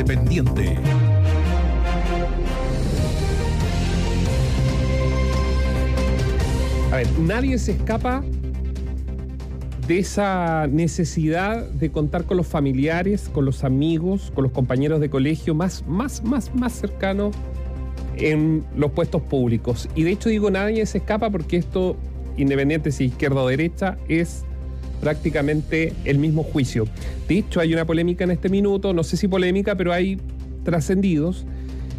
Independiente. A ver, nadie se escapa de esa necesidad de contar con los familiares, con los amigos, con los compañeros de colegio más, más, más, más cercanos en los puestos públicos. Y de hecho digo nadie se escapa porque esto, independiente si izquierda o derecha, es prácticamente el mismo juicio. De hecho, hay una polémica en este minuto, no sé si polémica, pero hay trascendidos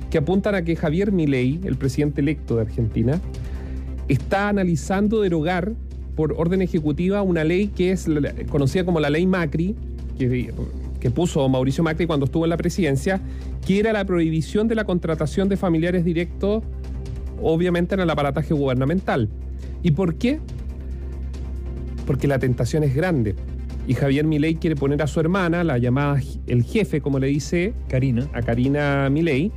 que apuntan a que Javier Milei, el presidente electo de Argentina, está analizando derogar por orden ejecutiva una ley que es conocida como la ley Macri, que, que, puso Mauricio Macri cuando estuvo en la presidencia, que era la prohibición de la contratación de familiares directos, obviamente en el aparataje gubernamental. ¿Y por qué? Porque la tentación es grande. Y Javier Milei quiere poner a su hermana, la llamada el jefe, como le dice Karina, a Karina Milei,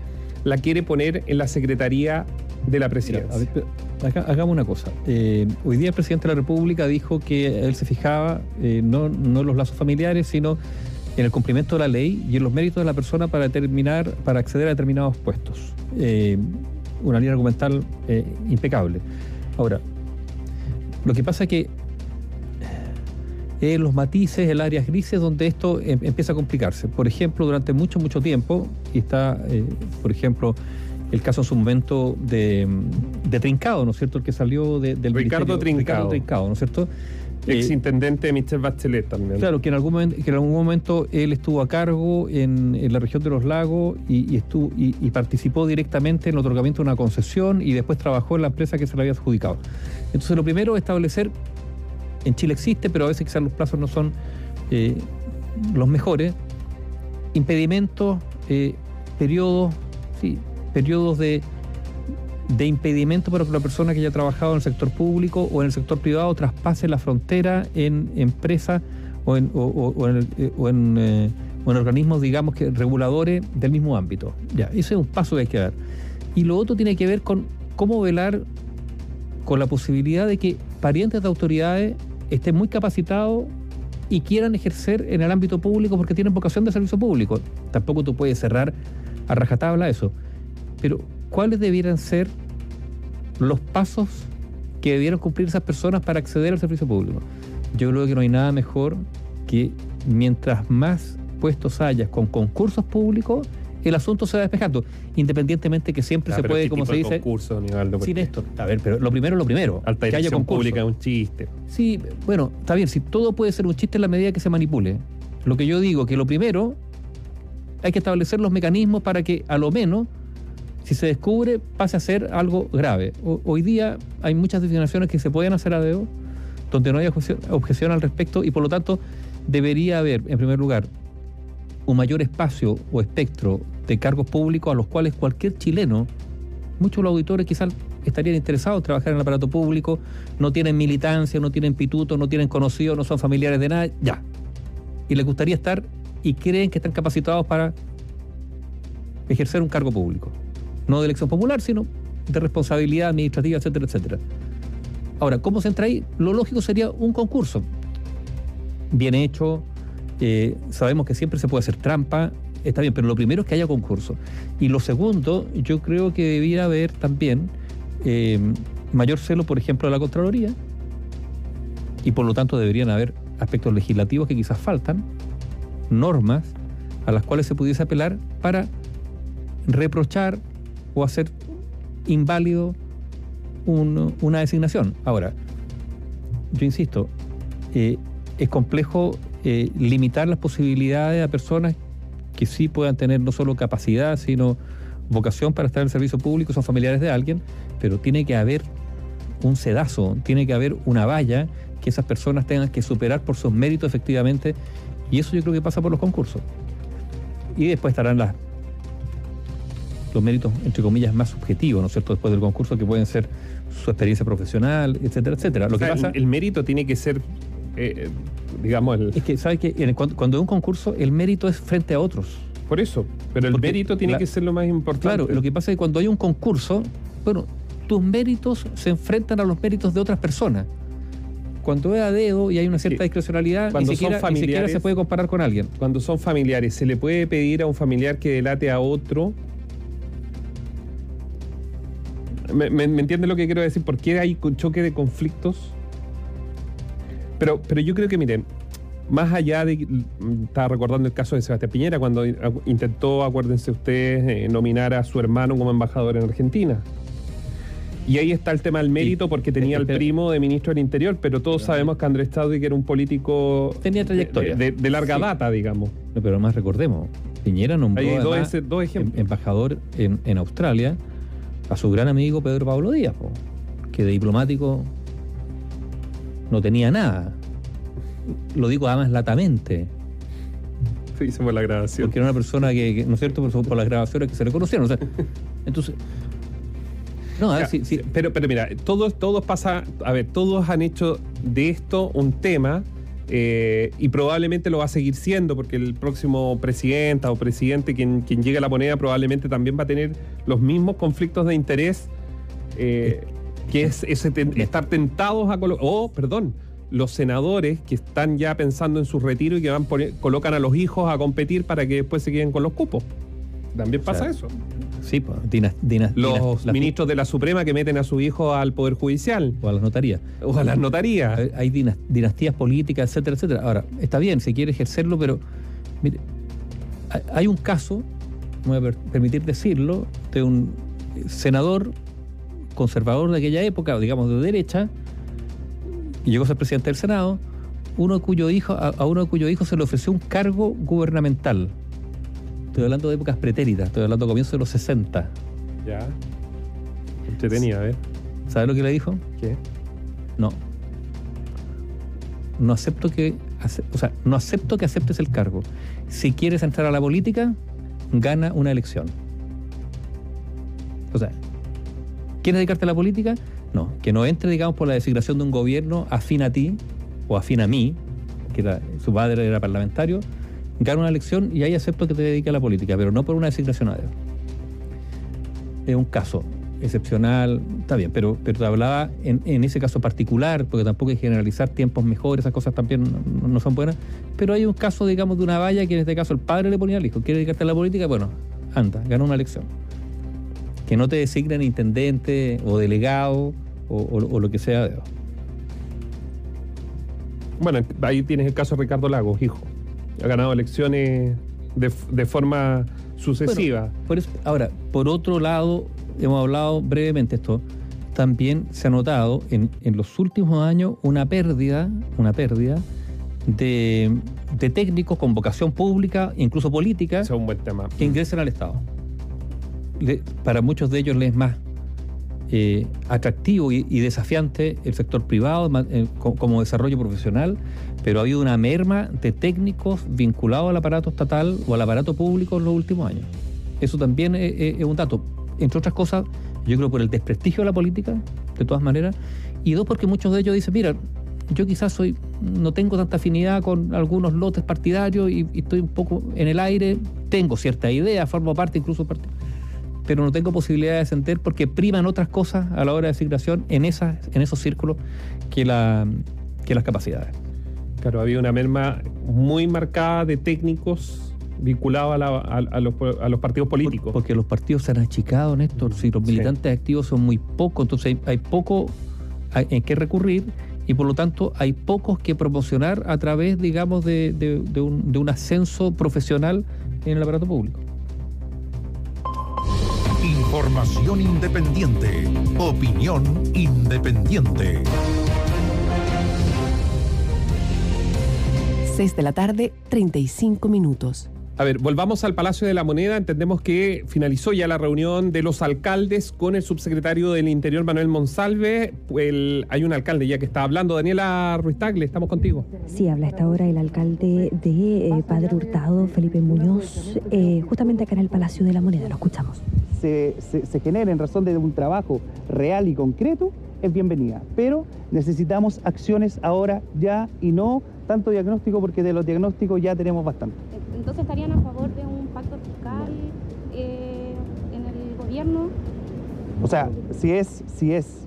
la quiere poner en la Secretaría de la Presidencia. hagamos una cosa. Eh, hoy día el presidente de la República dijo que él se fijaba eh, no, no en los lazos familiares, sino en el cumplimiento de la ley y en los méritos de la persona para determinar, para acceder a determinados puestos. Eh, una línea argumental impecable. Ahora, lo que pasa es que en los matices, en áreas grises, donde esto em, empieza a complicarse. Por ejemplo, durante mucho, mucho tiempo, y está, por ejemplo, el caso en su momento de, Trincado, ¿no es cierto? El que salió del Ricardo Trincado. Ricardo Trincado, ¿no es cierto? Ex eh, intendente de Michel Bachelet también. Claro, que en algún momento, que en algún momento él estuvo a cargo en, la región de los lagos y, estuvo, y, participó directamente en el otorgamiento de una concesión y después trabajó en la empresa que se le había adjudicado. Entonces, lo primero es establecer, en Chile existe, pero a veces quizás los plazos no son eh, los mejores, impedimentos, eh, periodos, sí, periodos de, de impedimento para que la persona que haya trabajado en el sector público o en el sector privado traspase la frontera en empresas o o, eh, eh, en, organismos, digamos, que reguladores del mismo ámbito. Ya, ese es un paso que hay que dar. Y lo otro tiene que ver con cómo velar con la posibilidad de que parientes de autoridades estén muy capacitados y quieran ejercer en el ámbito público porque tienen vocación de servicio público. Tampoco tú puedes cerrar a rajatabla eso. Pero, ¿cuáles debieran ser los pasos que debieran cumplir esas personas para acceder al servicio público? Yo creo que no hay nada mejor que mientras más puestos hayas con concursos públicos, el asunto se va despejando, independientemente que siempre ah, se puede, como se dice, concurso, sin esto. A ver, pero lo primero es lo primero. Alta que haya pública es un chiste. Sí, bueno, está bien, si todo puede ser un chiste en la medida que se manipule. Lo que yo digo que lo primero hay que establecer los mecanismos para que a lo menos si se descubre, pase a ser algo grave. hoy día hay muchas definiciones que se pueden hacer a dedo, donde no hay objeción, al respecto y por lo tanto debería haber, en primer lugar, un mayor espacio o espectro de cargos públicos a los cuales cualquier chileno, muchos de los auditores quizás estarían interesados en trabajar en el aparato público, no tienen militancia, no tienen pituto, no tienen conocidos, no son familiares de nada, ya. Y les gustaría estar y creen que están capacitados para ejercer un cargo público no de elección popular, sino de responsabilidad administrativa, etcétera, etcétera. Ahora, ¿cómo se entra ahí? Lo lógico sería un concurso. Bien hecho, eh, sabemos que siempre se puede hacer trampa, está bien, pero lo primero es que haya concurso. Y lo segundo, yo creo que debiera haber también eh, mayor celo, por ejemplo, de la Contraloría, y por lo tanto deberían haber aspectos legislativos que quizás faltan, normas a las cuales se pudiese apelar para reprochar o hacer inválido una designación. Ahora, yo insisto, eh, es complejo eh, limitar las posibilidades a personas que sí puedan tener no solo capacidad, sino vocación para estar en el servicio público, son familiares de alguien, pero tiene que haber un sedazo, tiene que haber una valla que esas personas tengan que superar por sus méritos efectivamente, y eso yo creo que pasa por los concursos. Y después estarán las los méritos, entre comillas, más subjetivos, ¿no es cierto?, después del concurso, que pueden ser su experiencia profesional, etcétera, etcétera. Lo que pasa, el, mérito tiene que ser, eh, digamos, el... Es que, ¿sabes que cuando, es un concurso, el mérito es frente a otros. Por eso, pero el mérito tiene que ser lo más importante. Claro, lo que pasa es que cuando hay un concurso, bueno, tus méritos se enfrentan a los méritos de otras personas. cuando es a dedo y hay una cierta discrecionalidad, Cuando ni son siquiera, ni siquiera se puede comparar con alguien. Cuando son familiares, ¿se le puede pedir a un familiar que delate a otro? ¿Me, me, me entiende lo que quiero decir? ¿Por qué hay un choque de conflictos? Pero, pero yo creo que, miren, más allá de. Estaba recordando el caso de Sebastián Piñera, cuando intentó, acuérdense ustedes, eh, nominar a su hermano como embajador en Argentina. Y ahí está el tema del mérito, porque tenía el Pero- primo de ministro del Interior, pero todos sabemos que Andrés Staudig era un político. Tenía trayectoria. De, de- de larga Sí. data, digamos. No, pero además recordemos, Piñera nombró Hay dos, además, ese- dos em- ejemplos. embajador en, en Australia a su gran amigo Pedro Pablo Díaz, po, que de diplomático no tenía nada. Lo digo además latamente, Sí, hicimos la grabación. porque era una persona que, que, ¿no es cierto?, por, por las grabaciones que se le conocieron. o sea, entonces, no, a ver, Ya, Pero, pero mira, todos, todos pasa, a ver, todos han hecho de esto un tema eh, y probablemente lo va a seguir siendo porque el próximo presidenta o presidente quien, quien llegue a la moneda probablemente también va a tener los mismos conflictos de interés eh, que es estar tentados a colo- o perdón los senadores que están ya pensando en su retiro y que van colocan a los hijos a competir para que después se queden con los cupos también O pasa sea, eso sí, po, dinas- dinas- los dinas- ministros de la Suprema que meten a su hijo al Poder Judicial o a las notarías. o a las notarías. Hay- Hay dinas- dinastías políticas, etcétera, etcétera. Ahora, está bien, se quiere ejercerlo, pero mire, hay- un caso, me voy a per- permitir decirlo, de un senador conservador de aquella época, digamos de derecha, y llegó a ser presidente del Senado, uno cuyo hijo, a, uno cuyo hijo se le ofreció un cargo gubernamental. Estoy hablando de épocas pretéritas, estoy hablando de comienzos de los 60. Ya. Entretenida, a ver. ¿Sabe lo que le dijo? ¿Qué? No. No acepto que, o sea, no acepto que aceptes el cargo. Si quieres entrar a la política, gana una elección. O sea, ¿quieres dedicarte a la política? No, que no entre, digamos, por la designación de un gobierno afín a ti o afín a mí, que su padre era parlamentario, gana una elección y ahí acepto que te dedique a la política, pero no por una designación a dedo. Es un caso excepcional, está bien, pero, pero te hablaba en, en ese caso particular, porque tampoco hay que generalizar tiempos mejores, esas cosas también no, no son buenas, pero hay un caso, digamos, de una valla que en este caso el padre le ponía al hijo, ¿quiere dedicarte a la política? Bueno, anda, gana una elección. Que no te designen intendente o delegado o, o- o lo que sea. de- Bueno, ahí tienes el caso de Ricardo Lagos, hijo. Ha ganado elecciones de, de forma sucesiva. Por eso- ahora, por otro lado, hemos hablado brevemente esto, también se ha notado en, en los últimos años una pérdida, una pérdida de, de técnicos con vocación pública, incluso política, Ese es un buen tema. que ingresen al Estado. Le- para muchos de ellos les es más eh, atractivo y, desafiante el sector privado eh, co- como desarrollo profesional, pero ha habido una merma de técnicos vinculados al aparato estatal o al aparato público en los últimos años. Eso también es, es- un dato. Entre otras cosas, yo creo por el desprestigio de la política, de todas maneras, y dos, porque muchos de ellos dicen, mira, yo quizás soy, no tengo tanta afinidad con algunos lotes partidarios y, y estoy un poco en el aire, tengo cierta idea, formo parte incluso parte, pero no tengo posibilidad de ascender porque priman otras cosas a la hora de asignación en, esas, en esos círculos que, la, que las capacidades. Claro, había una merma muy marcada de técnicos vinculados a, la- a- a los, a los partidos políticos. Por- porque los partidos se han achicado, Néstor. Si los Sí. militantes activos son muy pocos, entonces hay, hay poco en qué recurrir y por lo tanto hay pocos que promocionar a través, digamos, de, de- de un, de un ascenso profesional en el aparato público. Información independiente. Opinión independiente. 6 de la tarde, 35 minutos. A ver, volvamos al Palacio de la Moneda. Entendemos que finalizó ya la reunión de los alcaldes con el subsecretario del Interior, Manuel Monsalve. El- hay un alcalde ya que está hablando. Daniela Ruiz Tagle, estamos contigo. Sí, habla hasta ahora el alcalde de eh, Padre Hurtado, Felipe Muñoz, eh, justamente acá en el Palacio de la Moneda. Lo escuchamos. Se, se, se genere en razón de un trabajo real y concreto, es bienvenida. Pero necesitamos acciones ahora, ya, y no tanto diagnóstico, porque de los diagnósticos ya tenemos bastante. Entonces estarían a favor de un pacto fiscal eh, en el gobierno. O sea, si es, si es,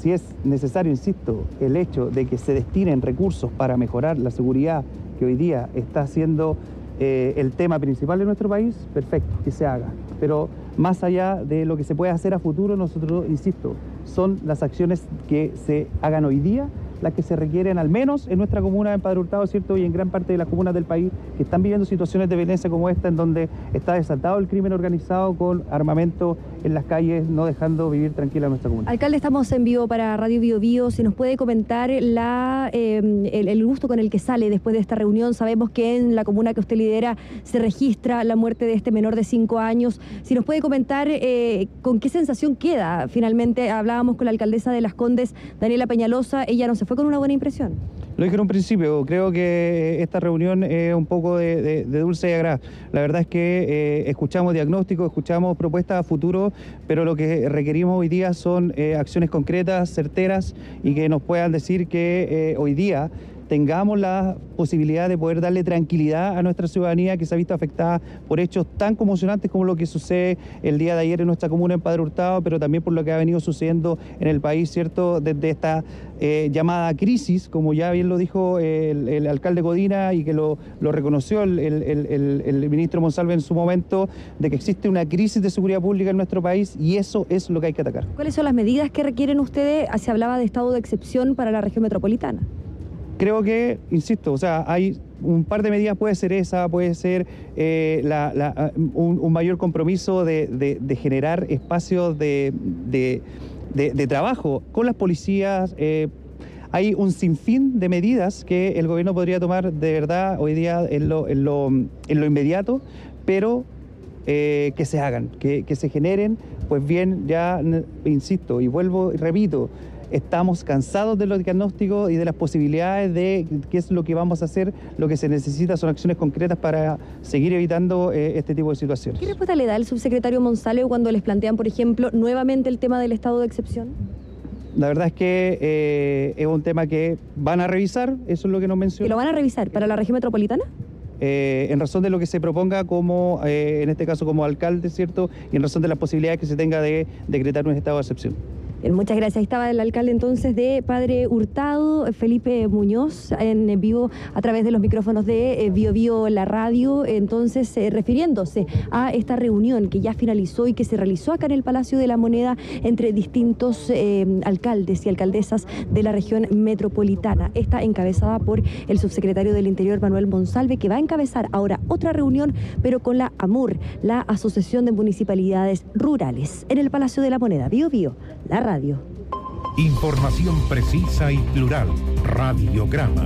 si es necesario, insisto, el hecho de que se destinen recursos para mejorar la seguridad que hoy día está siendo eh, el tema principal de nuestro país, perfecto, que se haga. Pero más allá de lo que se puede hacer a futuro, nosotros, insisto, son las acciones que se hagan hoy día las que se requieren al menos en nuestra comuna en Padre Hurtado, ¿cierto? Y en gran parte de las comunas del país que están viviendo situaciones de violencia como esta, en donde está desatado el crimen organizado con armamento en las calles, no dejando vivir tranquila nuestra comuna. Alcalde, estamos en vivo para Radio Bio Bio. Si nos puede comentar la, eh, el, gusto con el que sale después de esta reunión. Sabemos que en la comuna que usted lidera se registra la muerte de este menor de cinco años. Si nos puede comentar eh, con qué sensación queda. Finalmente hablábamos con la alcaldesa de Las Condes, Daniela Peñalosa. Ella no se fue con una buena impresión. Lo dije en un principio, creo que esta reunión es un poco de, dulce y agrado. La verdad es que eh, escuchamos diagnósticos, escuchamos propuestas a futuro, pero lo que requerimos hoy día son eh, acciones concretas, certeras y que nos puedan decir que eh, hoy día tengamos la posibilidad de poder darle tranquilidad a nuestra ciudadanía que se ha visto afectada por hechos tan conmocionantes como lo que sucede el día de ayer en nuestra comuna en Padre Hurtado, pero también por lo que ha venido sucediendo en el país, ¿cierto? Desde esta eh, llamada crisis, como ya bien lo dijo el, el alcalde Godina y que lo, reconoció el- el ministro Monsalve en su momento, de que existe una crisis de seguridad pública en nuestro país y eso es lo que hay que atacar. ¿Cuáles son las medidas que requieren ustedes? Ah, Se hablaba de estado de excepción para la región metropolitana. Creo que, insisto, o sea, hay un par de medidas, puede ser esa, puede ser eh, la- la- un, mayor compromiso de, generar espacios de, trabajo con las policías. eh, hay un sinfín de medidas que el gobierno podría tomar de verdad hoy día en lo, inmediato, pero eh, que se hagan, que, se generen, pues bien, ya, insisto, y vuelvo y repito, estamos cansados de los diagnósticos y de las posibilidades de qué es lo que vamos a hacer, lo que se necesita son acciones concretas para seguir evitando eh, este tipo de situaciones. ¿Qué respuesta le da el subsecretario Monsalve cuando les plantean, por ejemplo, nuevamente el tema del estado de excepción? La verdad es que eh, es un tema que van a revisar, eso es lo que nos ¿Que menciona. lo van a revisar para la región metropolitana? eh, en razón de lo que se proponga como, eh, en este caso como alcalde, ¿cierto? Y en razón de las posibilidades que se tenga de decretar un estado de excepción. Bien, muchas gracias. Ahí estaba el alcalde entonces de Padre Hurtado, Felipe Muñoz, en vivo a través de los micrófonos de eh, Bio Bio La Radio, entonces eh, refiriéndose a esta reunión que ya finalizó y que se realizó acá en el Palacio de la Moneda entre distintos eh, alcaldes y alcaldesas de la región metropolitana. Esta encabezada por el subsecretario del Interior Manuel Monsalve, que va a encabezar ahora otra reunión, pero con la AMUR, la Asociación de Municipalidades Rurales, en el Palacio de la Moneda. Bio Bio, la Información precisa y plural. Radiograma.